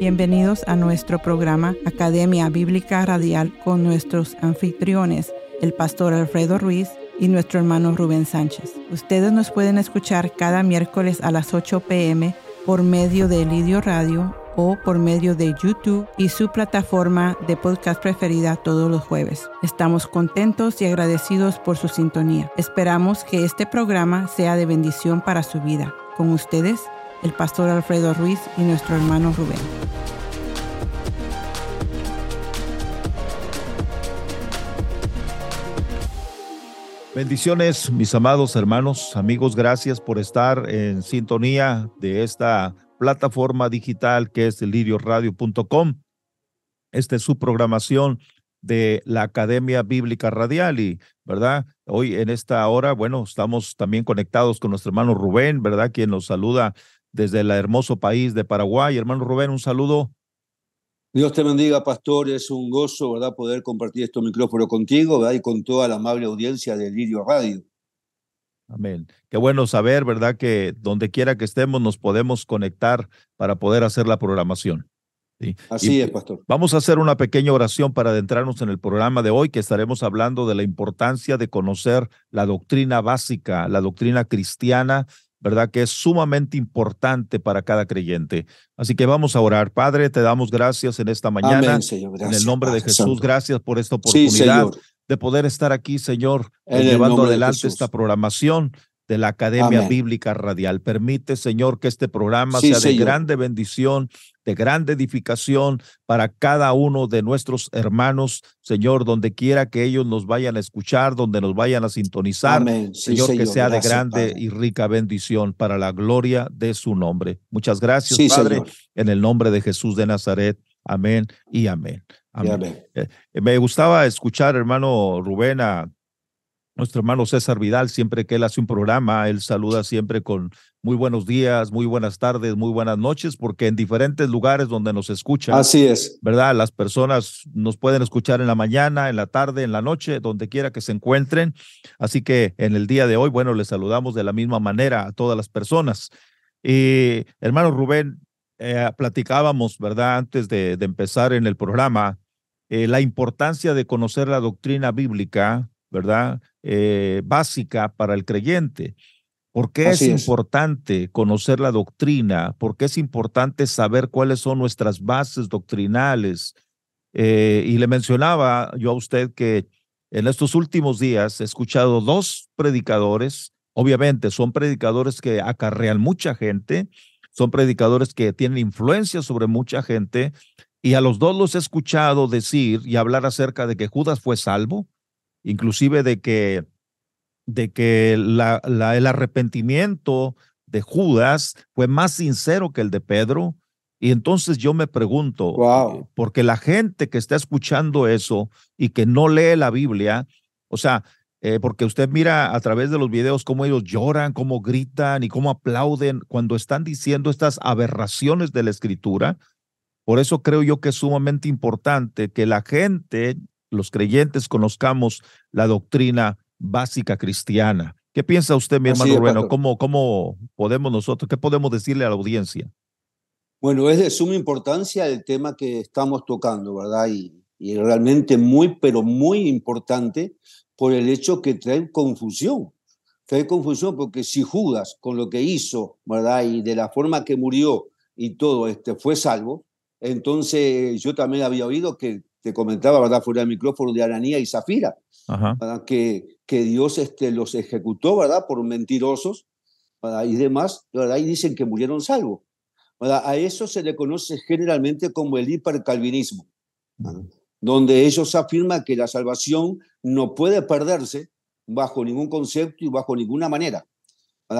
Bienvenidos a nuestro programa Academia Bíblica Radial con nuestros anfitriones, el pastor Alfredo Ruiz y nuestro hermano Rubén Sánchez. Ustedes nos pueden escuchar cada miércoles a las 8 pm por medio de Lidio Radio o por medio de YouTube y su plataforma de podcast preferida todos los jueves. Estamos contentos y agradecidos por su sintonía. Esperamos que este programa sea de bendición para su vida. Con ustedes, el pastor Alfredo Ruiz y nuestro hermano Rubén. Bendiciones, mis amados hermanos, amigos, gracias por estar en sintonía de esta plataforma digital que es lirioradio.com. Esta es su programación de la Academia Bíblica Radial y, ¿verdad? Hoy en esta hora, bueno, estamos también conectados con nuestro hermano Rubén, ¿verdad? Quien nos saluda desde el hermoso país de Paraguay. Hermano Rubén, un saludo. Dios te bendiga, pastor. Es un gozo, ¿verdad?, poder compartir este micrófono contigo, ¿verdad? Y con toda la amable audiencia de Lirio Radio. Amén. Qué bueno saber, ¿verdad?, que donde quiera que estemos nos podemos conectar para poder hacer la programación. Así es, pastor. Vamos a hacer una pequeña oración para adentrarnos en el programa de hoy, que estaremos hablando de la importancia de conocer la doctrina básica, la doctrina cristiana, ¿verdad? Que es sumamente importante para cada creyente. Así que vamos a orar. Padre, te damos gracias en esta mañana. en el nombre de Jesús, gracias por esta oportunidad de poder estar aquí, Señor, llevando adelante esta programación de la Academia Bíblica Radial. Permite, Señor, que este programa sea de grande bendición, de grande edificación para cada uno de nuestros hermanos, Señor, donde quiera que ellos nos vayan a escuchar, donde nos vayan a sintonizar. señor, que sea de grande y rica bendición para la gloria de su nombre. Muchas gracias, Padre, en el nombre de Jesús de Nazaret. Amén y amén. amén. Eh, me gustaba escuchar, hermano Rubén, a nuestro hermano César Vidal, siempre que él hace un programa, él saluda siempre con muy buenos días, muy buenas tardes, muy buenas noches, porque en diferentes lugares donde nos escuchan. Así es. ¿Verdad? Las personas nos pueden escuchar en la mañana, en la tarde, en la noche, donde quiera que se encuentren. Así que en el día de hoy, bueno, les saludamos de la misma manera a todas las personas. Y hermano Rubén, eh, platicábamos, ¿verdad? Antes de, empezar en el programa, eh, la importancia de conocer la doctrina bíblica ¿verdad? Eh, básica para el creyente. ¿Por qué es, importante conocer la doctrina? ¿Por qué es importante saber cuáles son nuestras bases doctrinales? Eh, y le mencionaba yo a usted que en estos últimos días he escuchado dos predicadores, obviamente son predicadores que acarrean mucha gente, son predicadores que tienen influencia sobre mucha gente, y a los dos los he escuchado decir y hablar acerca de que Judas fue salvo, inclusive de que, de que la, el arrepentimiento de Judas fue más sincero que el de Pedro. Y entonces yo me pregunto, porque la gente que está escuchando eso y que no lee la Biblia, o sea, eh, porque usted mira a través de los videos cómo ellos lloran, cómo gritan y cómo aplauden cuando están diciendo estas aberraciones de la escritura. Por eso creo yo que es sumamente importante que la gente los creyentes conozcamos la doctrina básica cristiana. ¿Qué piensa usted, mi hermano Bueno, ¿Cómo, ¿Cómo podemos nosotros, qué podemos decirle a la audiencia? Bueno, es de suma importancia el tema que estamos tocando, ¿verdad? Y, y realmente muy, pero muy importante por el hecho que trae confusión. Trae confusión porque si Judas, con lo que hizo, ¿verdad? Y de la forma que murió y todo, este, fue salvo, entonces yo también había oído que te comentaba, ¿verdad? Fuera del micrófono de Aranía y Zafira, Que, que Dios este, los ejecutó, ¿verdad? Por mentirosos y demás, ¿verdad? Y dicen que murieron salvos. A eso se le conoce generalmente como el hipercalvinismo, donde ellos afirman que la salvación no puede perderse bajo ningún concepto y bajo ninguna manera.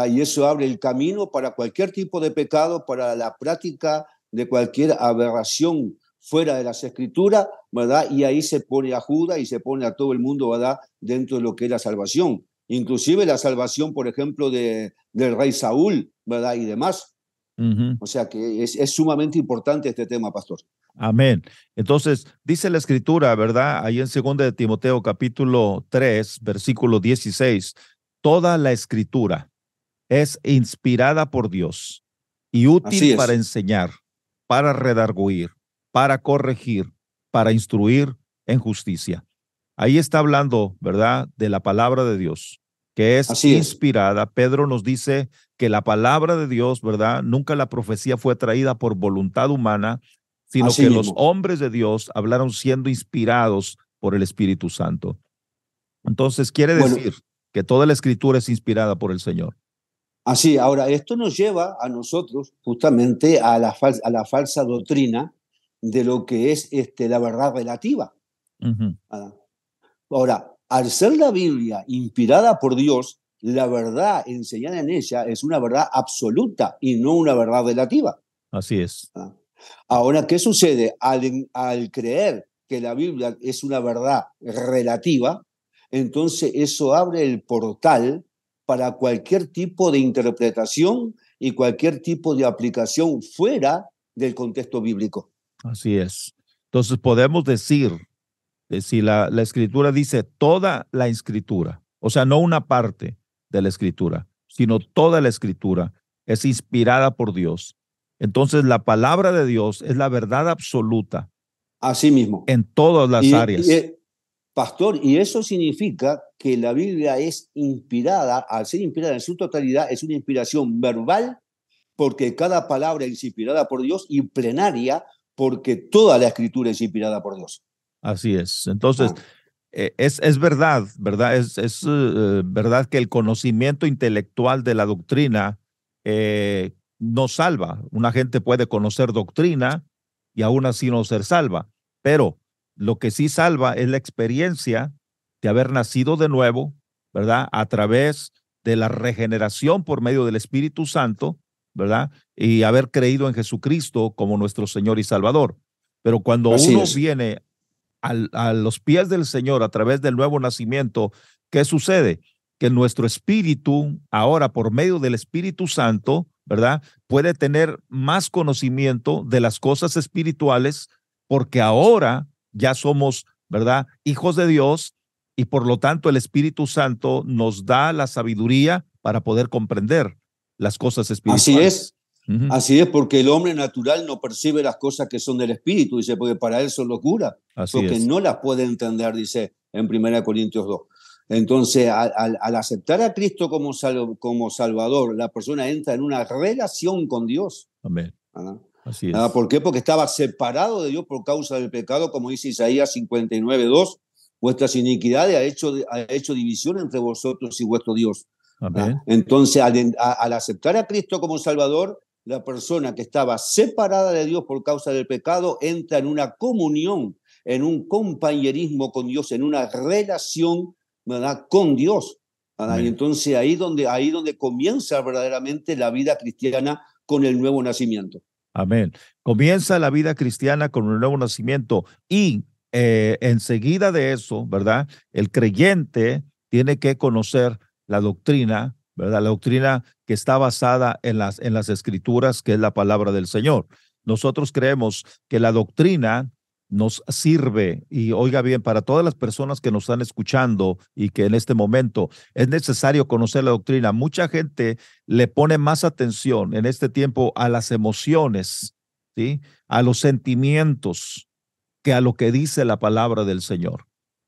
Y eso abre el camino para cualquier tipo de pecado, para la práctica de cualquier aberración fuera de las escrituras, ¿verdad? Y ahí se pone a Judas y se pone a todo el mundo, ¿verdad? Dentro de lo que es la salvación. Inclusive la salvación, por ejemplo, de, del rey Saúl, ¿verdad? Y demás. O sea que es, es, sumamente importante este tema, pastor. Amén. Entonces, dice la escritura, ¿verdad? Ahí en 2 de Timoteo capítulo 3, versículo 16, toda la escritura es inspirada por Dios y útil para enseñar, para redarguir, para corregir, para instruir en justicia. Ahí está hablando, ¿verdad?, de la palabra de Dios, que es inspirada. Pedro nos dice que la palabra de Dios, ¿verdad? Nunca la profecía fue traída por voluntad humana, sino que los hombres de Dios hablaron siendo inspirados por el Espíritu Santo. Entonces quiere decir que toda la escritura es inspirada por el Señor. Así, ahora, esto nos lleva a nosotros justamente a la, a la falsa doctrina de lo que es este, la verdad relativa. Ah, ahora, al ser la Biblia inspirada por Dios, la verdad enseñada en ella es una verdad absoluta y no una verdad relativa. Así es. Ah, ahora, ¿qué sucede? Al, al creer que la Biblia es una verdad relativa, entonces eso abre el portal para cualquier tipo de interpretación y cualquier tipo de aplicación fuera del contexto bíblico. Así es. Entonces podemos decir, si la, la escritura dice toda la escritura, o sea, no una parte de la escritura, sino toda la escritura es inspirada por Dios. Entonces la palabra de Dios es la verdad absoluta. Así mismo. En todas las áreas. Pastor, y eso significa que la Biblia es inspirada, al ser inspirada en su totalidad, es una inspiración verbal, porque cada palabra es inspirada por Dios, y plenaria, porque toda la escritura es inspirada por Dios. Así es. Entonces, ah. eh, es, es, verdad, ¿verdad? Es, es eh, verdad que el conocimiento intelectual de la doctrina eh, no salva. Una gente puede conocer doctrina y aún así no ser salva, pero lo que sí salva es la experiencia de haber nacido de nuevo, ¿verdad? A través de la regeneración por medio del Espíritu Santo, ¿verdad? Y haber creído en Jesucristo como nuestro Señor y Salvador. Pero cuando uno viene a los pies del Señor a través del nuevo nacimiento, ¿qué sucede? Que nuestro espíritu, ahora por medio del Espíritu Santo, ¿verdad? Puede tener más conocimiento de las cosas espirituales porque ahora ya somos, ¿verdad? Hijos de Dios y por lo tanto el Espíritu Santo nos da la sabiduría para poder comprender las cosas espirituales. Así es. Así es, porque el hombre natural no percibe las cosas que son del Espíritu, dice, porque para él son locura, porque no las puede entender, dice en 1 Corintios 2. Entonces, al, aceptar a Cristo como, como Salvador, la persona entra en una relación con Dios. Amén. ¿Ah? ¿Por qué? Porque estaba separado de Dios por causa del pecado, como dice Isaías 59, 2. Vuestras iniquidades ha hecho, ha hecho división entre vosotros y vuestro Dios. Entonces, al, al aceptar a Cristo como Salvador, la persona que estaba separada de Dios por causa del pecado entra en una comunión, en un compañerismo con Dios, en una relación ¿verdad? con Dios. Y entonces ahí donde, ahí donde comienza verdaderamente la vida cristiana con el nuevo nacimiento. Amén. Comienza la vida cristiana con un nuevo nacimiento y eh, enseguida de eso, ¿verdad? El creyente tiene que conocer la doctrina, ¿verdad? La doctrina que está basada en las, en las escrituras, que es la palabra del Señor. Nosotros creemos que la doctrina nos sirve, y oiga bien, para todas las personas que nos están escuchando y que en este momento es necesario conocer la doctrina, mucha gente le pone más atención en este tiempo a las emociones, ¿sí? a los sentimientos, que a lo que dice la palabra del Señor.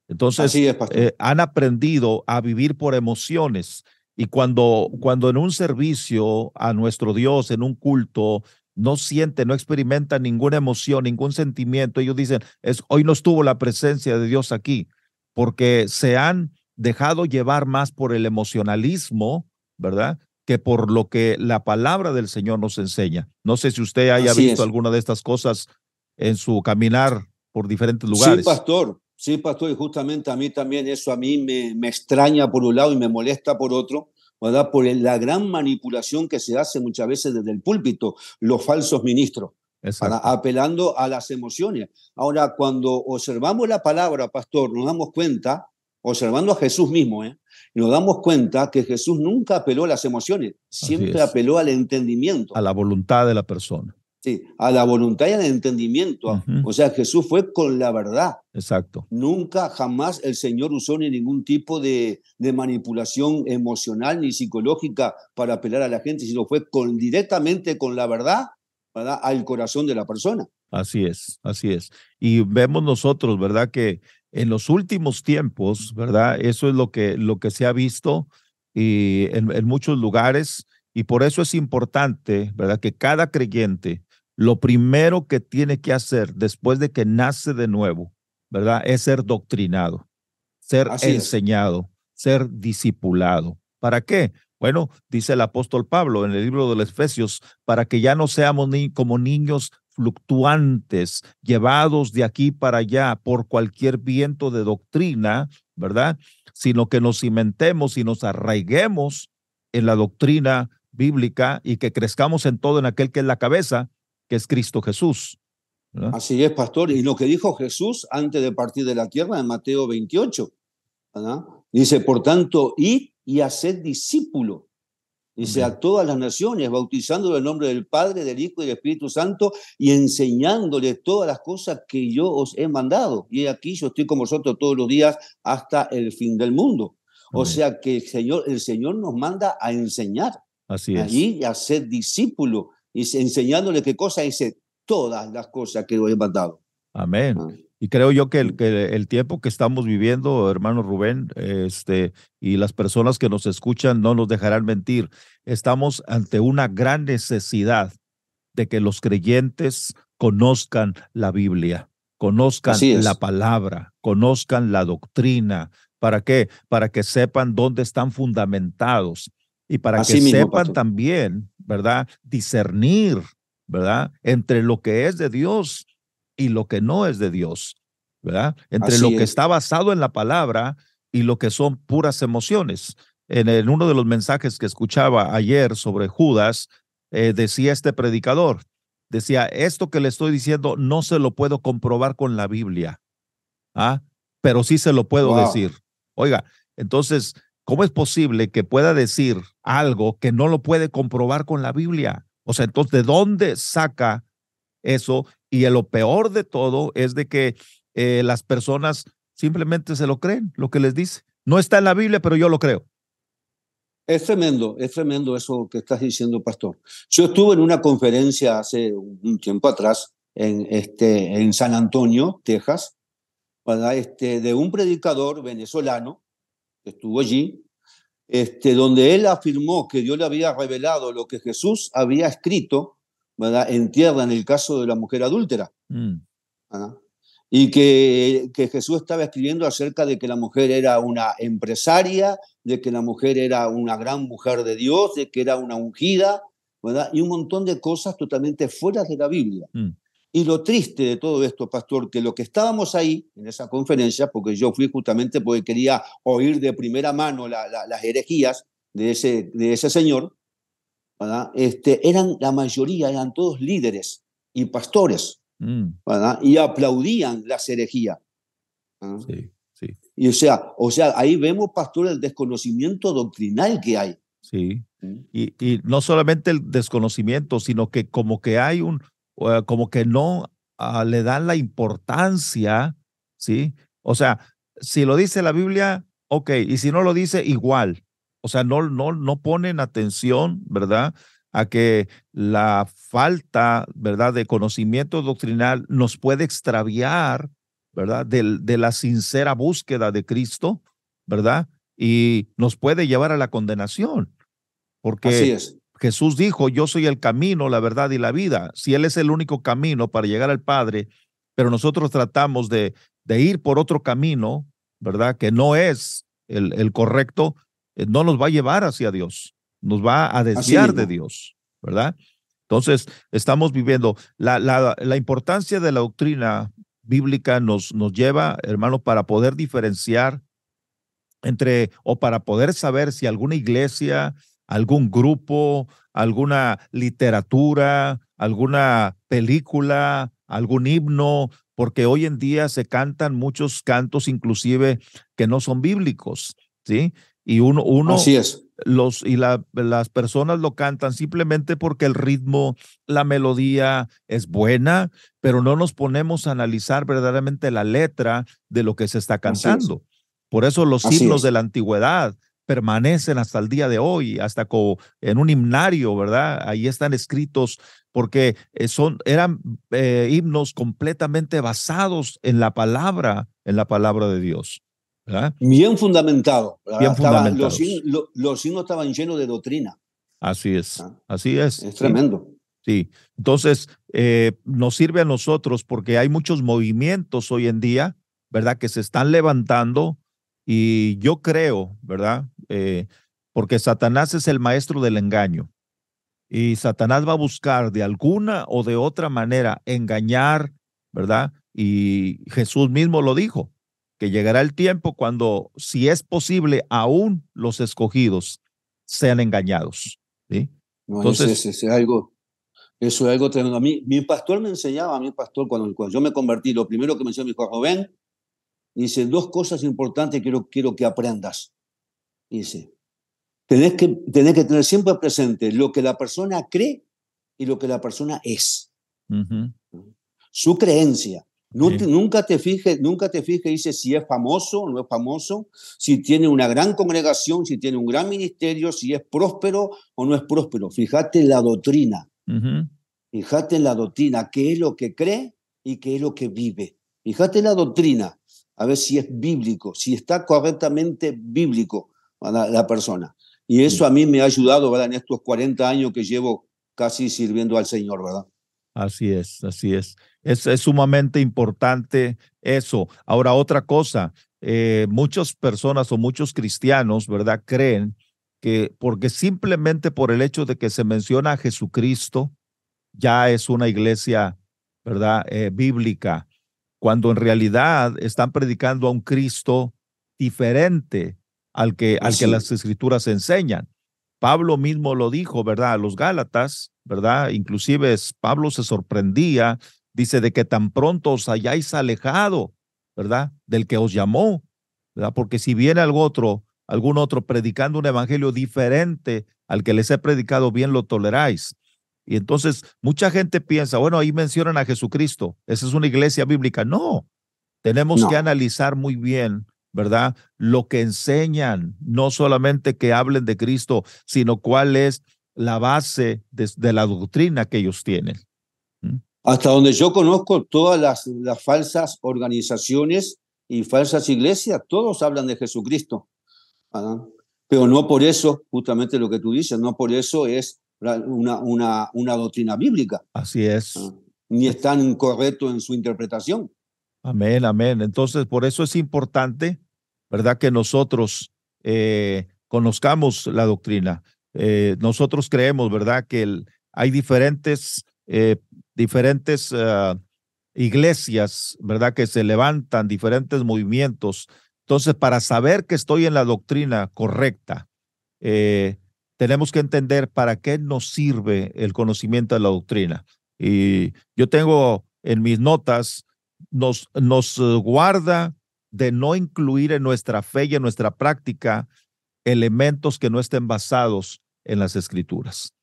Entonces, eh, han aprendido a vivir por emociones. Y cuando, cuando en un servicio a nuestro Dios, en un culto, no siente, no experimenta ninguna emoción, ningún sentimiento. Ellos dicen, es, hoy no estuvo la presencia de Dios aquí, porque se han dejado llevar más por el emocionalismo, ¿verdad? Que por lo que la palabra del Señor nos enseña. No sé si usted haya visto alguna de estas cosas en su caminar por diferentes lugares. Sí, pastor. Sí, pastor, y justamente a mí también eso a mí me, me extraña por un lado y me molesta por otro, ¿verdad? por la gran manipulación que se hace muchas veces desde el púlpito, los falsos ministros, apelando a las emociones. Ahora, cuando observamos la palabra, pastor, nos damos cuenta, observando a Jesús mismo, ¿eh? nos damos cuenta que Jesús nunca apeló a las emociones, siempre apeló al entendimiento. A la voluntad de la persona a la voluntad y al entendimiento. O sea, Jesús fue con la verdad. Exacto. Nunca, jamás el Señor usó ni ningún tipo de, manipulación emocional ni psicológica para apelar a la gente, sino fue con, directamente con la verdad al corazón de la persona. Así es, así es. Y vemos nosotros, ¿verdad? Que en los últimos tiempos, ¿verdad? Eso es lo que, lo que se ha visto y en, en muchos lugares y por eso es importante, ¿verdad? Que cada creyente, lo primero que tiene que hacer después de que nace de nuevo, ¿verdad? Es ser doctrinado, ser enseñado, ser discipulado. ¿Para qué? Bueno, dice el apóstol Pablo en el libro de los Efesios, para que ya no seamos ni como niños fluctuantes, llevados de aquí para allá por cualquier viento de doctrina, ¿verdad? Sino que nos cimentemos y nos arraiguemos en la doctrina bíblica y que crezcamos en todo en aquel que es la cabeza, que es Cristo Jesús. Así es, pastor. Y lo que dijo Jesús antes de partir de la tierra en Mateo 28, dice, por tanto, id y haced discípulo. Dice a todas las naciones, bautizando en el nombre del Padre, del Hijo y del Espíritu Santo y enseñándoles todas las cosas que yo os he mandado. Y aquí yo estoy con vosotros todos los días hasta el fin del mundo. O sea que el Señor, el Señor nos manda a enseñar. Así es. Allí a ser discípulo enseñándole qué cosa dice todas las cosas que os he mandado. Amén. Ah. Y creo yo que el, que el tiempo que estamos viviendo, hermano Rubén, este, y las personas que nos escuchan no nos dejarán mentir, estamos ante una gran necesidad de que los creyentes conozcan la Biblia, conozcan la palabra, conozcan la doctrina. ¿Para qué? Para que sepan dónde están fundamentados y para que sepan también, ¿verdad? Discernir, ¿verdad? Entre lo que es de Dios y lo que no es de Dios, ¿verdad? Entre lo que está basado en la palabra y lo que son puras emociones. En, uno de los mensajes que escuchaba ayer sobre Judas, eh, decía este predicador, decía, esto que le estoy diciendo no se lo puedo comprobar con la Biblia, ¿ah? pero sí se lo puedo decir. Oiga, entonces, ¿cómo es posible que pueda decir algo que no lo puede comprobar con la Biblia? O sea, entonces, ¿de dónde saca eso? Y lo peor de todo es de que eh, las personas simplemente se lo creen, lo que les dice. No está en la Biblia, pero yo lo creo. Es tremendo, es tremendo eso que estás diciendo, pastor. Yo estuve en una conferencia hace un tiempo atrás en, este, en San Antonio, Texas, Este, de un predicador venezolano que estuvo allí, este, donde él afirmó que Dios le había revelado lo que Jesús había escrito ¿verdad? en tierra en el caso de la mujer adúltera. Mm. Y que, que, Jesús estaba escribiendo acerca de que la mujer era una empresaria, de que la mujer era una gran mujer de Dios, de que era una ungida, ¿verdad? y un montón de cosas totalmente fuera de la Biblia. Mm. Y lo triste de todo esto, pastor, que lo que estábamos ahí en esa conferencia, porque yo fui justamente porque quería oír de primera mano las herejías de ese, de ese señor, Este, eran la mayoría, eran todos líderes y pastores, mm. y aplaudían las herejías. Sí, sí. Y o sea, o sea, ahí vemos, pastor, el desconocimiento doctrinal que hay. Sí. ¿Mm? Y, y no solamente el desconocimiento, sino que como que hay un, como que no ah, le dan la importancia, ¿sí? O sea, si lo dice la Biblia, ok, y si no lo dice, igual. O sea, no, no, no ponen atención, ¿verdad? A que la falta, ¿verdad?, de conocimiento doctrinal nos puede extraviar, ¿verdad?, de, de la sincera búsqueda de Cristo, ¿verdad? Y nos puede llevar a la condenación. Porque Así es. Jesús dijo, yo soy el camino, la verdad y la vida. Si Él es el único camino para llegar al Padre, pero nosotros tratamos de, de ir por otro camino, ¿verdad? Que no es el, el correcto, eh, no nos va a llevar hacia Dios, nos va a desviar de Dios, ¿verdad? Entonces, estamos viviendo la, la, la importancia de la doctrina bíblica nos, nos lleva, hermano, para poder diferenciar entre o para poder saber si alguna iglesia algún grupo, alguna literatura, alguna película, algún himno, porque hoy en día se cantan muchos cantos inclusive que no son bíblicos, ¿sí? Y uno, uno Así es. Los, y la, las personas lo cantan simplemente porque el ritmo, la melodía es buena, pero no nos ponemos a analizar verdaderamente la letra de lo que se está cantando. Por eso los himnos de la antigüedad permanecen hasta el día de hoy, hasta en un himnario, ¿verdad? Ahí están escritos porque eh, son, eran eh, himnos completamente basados en la palabra, en la palabra de Dios. Bien fundamentado. Bien los, los, himnos estaban llenos de doctrina. Así es, ah. así es. Es tremendo. Sí, entonces eh, nos sirve a nosotros porque hay muchos movimientos hoy en día, ¿verdad? Que se están levantando y yo creo, ¿verdad? Eh, porque Satanás es el maestro del engaño y Satanás va a buscar de alguna o de otra manera engañar, ¿verdad? Y Jesús mismo lo dijo, que llegará el tiempo cuando, si es posible, aún los escogidos sean engañados. ¿sí? Entonces, es, algo, eso es algo tremendo. A mí, mi pastor me enseñaba, a mi pastor, cuando, cuando yo me convertí, lo primero que me enseñó mi hijo, joven, dice, dos cosas importantes quiero, quiero que aprendas. Dice, tenés que, tenés que tener siempre presente lo que la persona cree y lo que la persona es. Su creencia. nunca te fijes, nunca te fijes, dice si es famoso o no es famoso, si tiene una gran congregación, si tiene un gran ministerio, si es próspero o no es próspero. Fíjate en la doctrina. Fíjate en la doctrina, qué es lo que cree y qué es lo que vive. Fíjate en la doctrina, a ver si es bíblico, si está correctamente bíblico la, persona. Y eso a mí me ha ayudado, ¿verdad? En estos 40 años que llevo casi sirviendo al Señor, ¿verdad? Así es, así es. Es, es sumamente importante eso. Ahora, otra cosa, eh, muchas personas o muchos cristianos, ¿verdad? Creen que porque simplemente por el hecho de que se menciona a Jesucristo, ya es una iglesia, ¿verdad? Eh, bíblica, cuando en realidad están predicando a un Cristo diferente al que, al que las escrituras enseñan. Pablo mismo lo dijo, ¿verdad? A los Gálatas, ¿verdad? Inclusive Pablo se sorprendía, dice, de que tan pronto os hayáis alejado, ¿verdad? Del que os llamó, ¿verdad? Porque si viene algún otro, algún otro predicando un evangelio diferente al que les he predicado, bien lo toleráis. Y entonces mucha gente piensa, bueno, ahí mencionan a Jesucristo, esa es una iglesia bíblica. No, tenemos que analizar muy bien, ¿verdad? Lo que enseñan, no solamente que hablen de Cristo, sino cuál es la base de, la doctrina que ellos tienen. ¿Mm? Hasta donde yo conozco todas las, las falsas organizaciones y falsas iglesias, todos hablan de Jesucristo. Pero no por eso, justamente lo que tú dices, no por eso es una, una, una doctrina bíblica. Así es. Ah, ni es tan incorrecto en su interpretación. Amén, amén. Entonces, por eso es importante, ¿verdad? Que nosotros eh, conozcamos la doctrina. Eh, nosotros creemos, ¿verdad? Que hay diferentes, eh, diferentes ah, iglesias, ¿verdad? Que se levantan, diferentes movimientos. Entonces, para saber que estoy en la doctrina correcta, eh, tenemos que entender para qué nos sirve el conocimiento de la doctrina. Y yo tengo en mis notas, nos, nos eh, guarda de no incluir en nuestra fe y en nuestra práctica elementos que no estén basados en las escrituras.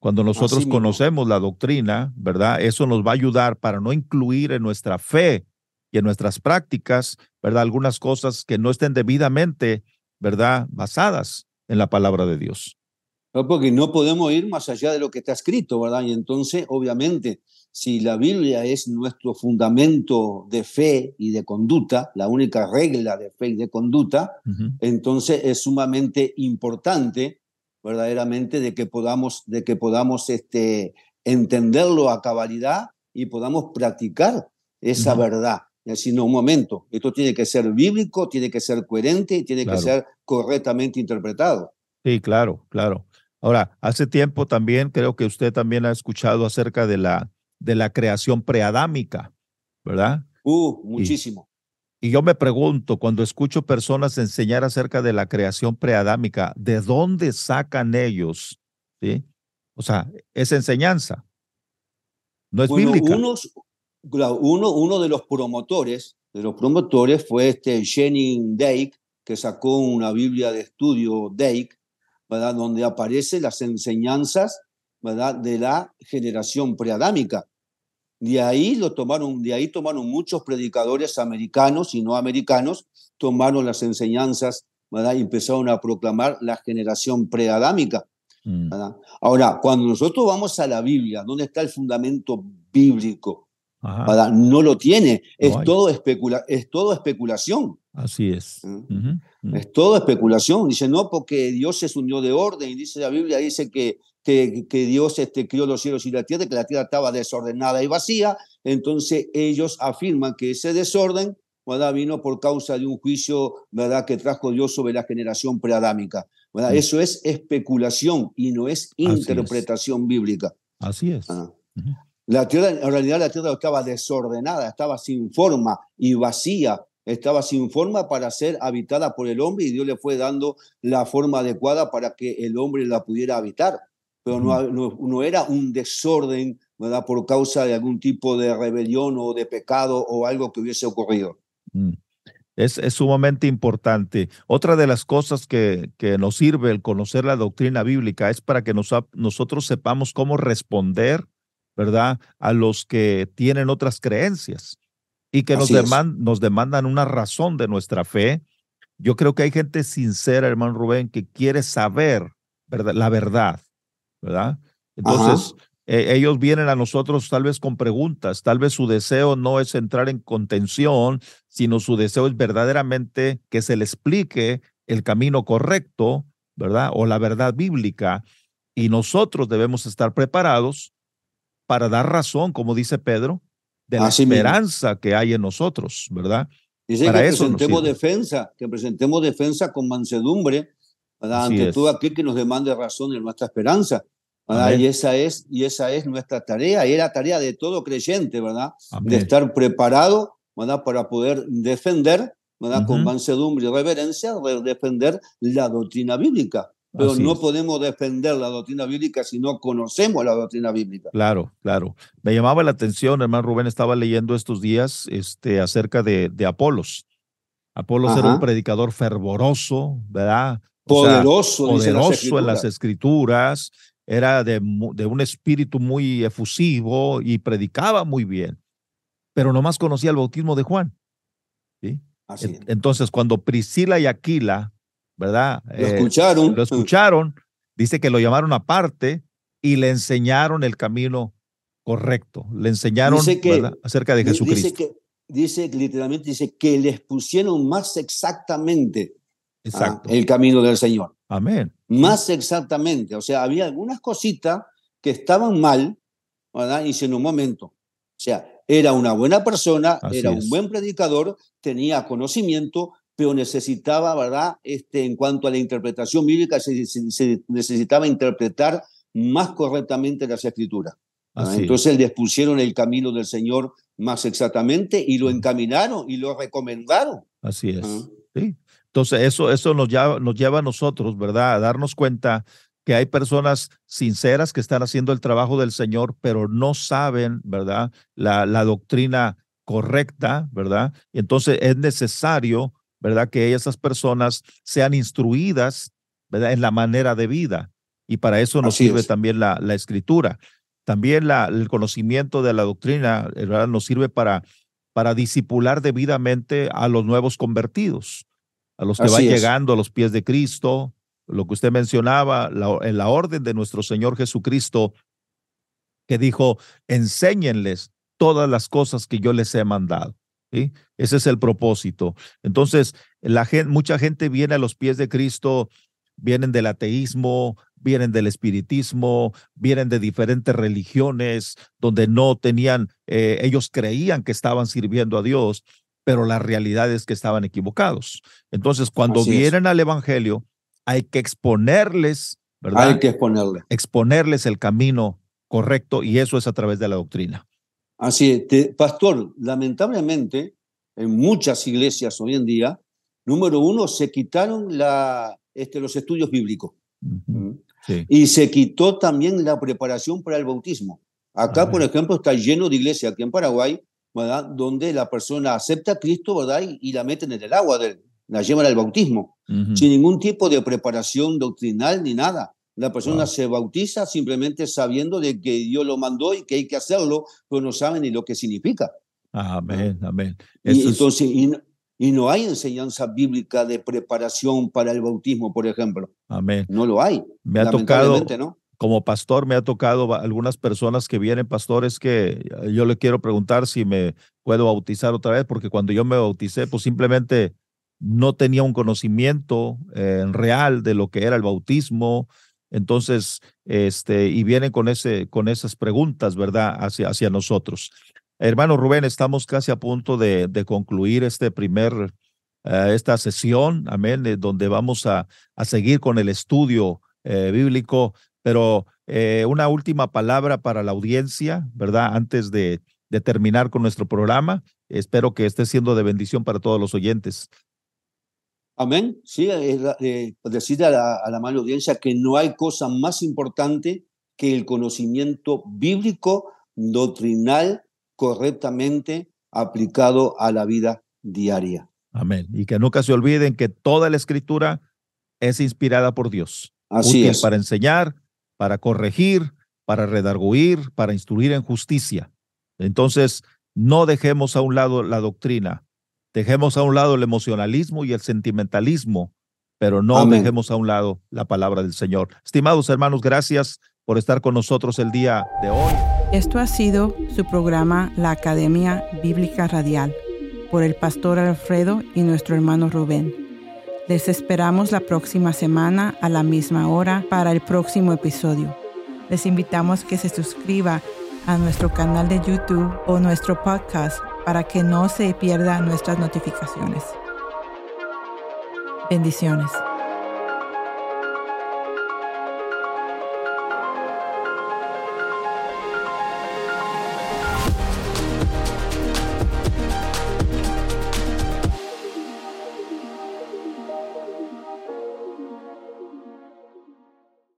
Cuando nosotros conocemos la doctrina, ¿verdad? Eso nos va a ayudar para no incluir en nuestra fe y en nuestras prácticas, ¿verdad? Algunas cosas que no estén debidamente, ¿verdad? Basadas en la palabra de Dios. Porque no podemos ir más allá de lo que está escrito, ¿verdad? Y entonces, obviamente, si la Biblia es nuestro fundamento de fe y de conducta, la única regla de fe y de conducta, entonces es sumamente importante, verdaderamente, de que podamos, de que podamos este, entenderlo a cabalidad y podamos practicar esa verdad. Es decir, no, un momento, esto tiene que ser bíblico, tiene que ser coherente y tiene que ser correctamente interpretado. Sí, claro, claro. Ahora, hace tiempo también creo que usted también ha escuchado acerca de la, de la creación preadámica, ¿verdad? Uh, muchísimo. Y, yo me pregunto, cuando escucho personas enseñar acerca de la creación preadámica, ¿de dónde sacan ellos? ¿Sí? O sea, esa enseñanza. No es bíblica. uno, uno de los promotores, de los promotores fue este Jenny Dake, que sacó una Biblia de estudio Dake, ¿verdad? donde aparecen las enseñanzas ¿verdad? de la generación preadámica. De ahí lo tomaron, de ahí tomaron muchos predicadores americanos y no americanos, tomaron las enseñanzas ¿verdad? Y empezaron a proclamar la generación preadámica. Mm. Ahora, cuando nosotros vamos a la Biblia, ¿dónde está el fundamento bíblico? No lo tiene, es, todo especula es todo especulación. Así es. ¿Mm? Es todo especulación. Dice, no, porque Dios se unió de orden. Y dice la Biblia, dice que, que, que, Dios este, crió los cielos y la tierra, que la tierra estaba desordenada y vacía. Entonces ellos afirman que ese desorden ¿verdad? vino por causa de un juicio ¿verdad? que trajo Dios sobre la generación preadámica. Eso es especulación y no es interpretación bíblica. Así es. Ah. La tierra, en realidad la tierra estaba desordenada, estaba sin forma y vacía, estaba sin forma para ser habitada por el hombre y Dios le fue dando la forma adecuada para que el hombre la pudiera habitar. Pero no, no, era un desorden ¿verdad? por causa de algún tipo de rebelión o de pecado o algo que hubiese ocurrido. Mm. Es, es, sumamente importante. Otra de las cosas que, que, nos sirve el conocer la doctrina bíblica es para que nos, nosotros sepamos cómo responder, ¿verdad?, a los que tienen otras creencias y que nos, nos demandan una razón de nuestra fe. Yo creo que hay gente sincera, hermano Rubén, que quiere saber ¿verdad? la verdad, ¿verdad? Entonces, eh, ellos vienen a nosotros tal vez con preguntas, tal vez su deseo no es entrar en contención, sino su deseo es verdaderamente que se le explique el camino correcto, ¿verdad? O la verdad bíblica. Y nosotros debemos estar preparados para dar razón, como dice Pedro, de la esperanza que hay en nosotros, ¿verdad? Dice para que eso presentemos defensa, que presentemos defensa con mansedumbre. Ante todo aquel que nos demande razón en nuestra esperanza. Y esa, es, y esa es nuestra tarea, y era tarea de todo creyente, ¿verdad? De estar preparado, ¿verdad? Para poder defender, ¿verdad? Con mansedumbre y reverencia, defender la doctrina bíblica. Pero no podemos defender la doctrina bíblica si no conocemos la doctrina bíblica. Claro, claro. Me llamaba la atención, hermano Rubén, estaba leyendo estos días este, acerca de, de Apolos. Apolos era un predicador fervoroso, ¿verdad? Poderoso, poderoso en las escrituras, era de, de, un espíritu muy efusivo y predicaba muy bien, pero nomás conocía el bautismo de Juan. ¿sí? Entonces, cuando Priscila y Aquila, ¿verdad? Lo eh, escucharon. Lo escucharon, dice que lo llamaron aparte y le enseñaron el camino correcto, le enseñaron acerca de Jesucristo. Dice que, dice literalmente, dice que les pusieron más exactamente ah, el camino del Señor. Amén. Más exactamente. O sea, había algunas cositas que estaban mal, ¿verdad? Y en un momento. O sea, era una buena persona, era un buen predicador, tenía conocimiento, pero necesitaba, ¿verdad? Este, en cuanto a la interpretación bíblica, se, necesitaba interpretar más correctamente las escrituras. Entonces les pusieron el camino del Señor más exactamente y lo encaminaron y lo recomendaron. Así es. Sí. Entonces, eso, eso nos, lleva, nos lleva a nosotros, ¿verdad? A darnos cuenta que hay personas sinceras que están haciendo el trabajo del Señor, pero no saben, ¿verdad? La, la doctrina correcta, ¿verdad? Entonces es necesario, ¿verdad? Que esas personas sean instruidas, ¿verdad? En la manera de vida. Y para eso nos sirve también la, la escritura. También la, el conocimiento de la doctrina, ¿verdad? Nos sirve para, para disipular debidamente a los nuevos convertidos a los que van llegando a los pies de Cristo, lo que usted mencionaba, la, en la orden de nuestro Señor Jesucristo, que dijo, enséñenles todas las cosas que yo les he mandado. ¿Sí? Ese es el propósito. Entonces, la gente, mucha gente viene a los pies de Cristo, vienen del ateísmo, vienen del espiritismo, vienen de diferentes religiones donde no tenían, eh, ellos creían que estaban sirviendo a Dios, pero la realidad es que estaban equivocados. Entonces, cuando vienen al Evangelio, hay que exponerles, ¿verdad? Hay que exponerles. Exponerles el camino correcto y eso es a través de la doctrina. Así es. Pastor, lamentablemente, en muchas iglesias hoy en día, número uno, se quitaron la, este, los estudios bíblicos. ¿Mm? Y se quitó también la preparación para el bautismo. Acá, por ejemplo, está lleno de iglesias, aquí en Paraguay, ¿verdad? donde la persona acepta a Cristo ¿verdad? Y, la meten en el agua, de, la llevan al bautismo, sin ningún tipo de preparación doctrinal ni nada. La persona se bautiza simplemente sabiendo de que Dios lo mandó y que hay que hacerlo, pero no saben ni lo que significa. Amén, amén. Y, entonces, y, Y no hay enseñanza bíblica de preparación para el bautismo, por ejemplo. Amén. No lo hay. Me ha tocado, ¿no? como pastor, me ha tocado algunas personas que vienen, pastores, que yo le quiero preguntar si me puedo bautizar otra vez, porque cuando yo me bauticé, pues simplemente no tenía un conocimiento eh, real de lo que era el bautismo. Entonces, este, y vienen con, ese, con esas preguntas, ¿verdad?, hacia, hacia nosotros. Hermano Rubén, estamos casi a punto de, de concluir este primer, eh, esta sesión, amén, eh, donde vamos a, a seguir con el estudio eh, bíblico, pero una última palabra para la audiencia, ¿verdad? Antes de, de terminar con nuestro programa. Espero que esté siendo de bendición para todos los oyentes. Amén. Sí, eh, decirle a la, a la mala audiencia que no hay cosa más importante que el conocimiento bíblico, doctrinal, correctamente aplicado a la vida diaria. Amén. Y que nunca se olviden que toda la escritura es inspirada por Dios. Así útil es. para enseñar, para corregir, para redarguir, para instruir en justicia. Entonces, no dejemos a un lado la doctrina, dejemos a un lado el emocionalismo y el sentimentalismo, pero no Amén. dejemos a un lado la palabra del Señor. Estimados hermanos, gracias por estar con nosotros el día de hoy. Esto ha sido su programa La Academia Bíblica Radial por el pastor Alfredo y nuestro hermano Rubén. Les esperamos la próxima semana a la misma hora para el próximo episodio. Les invitamos que se suscriba a nuestro canal de YouTube o nuestro podcast para que no se pierda nuestras notificaciones. Bendiciones.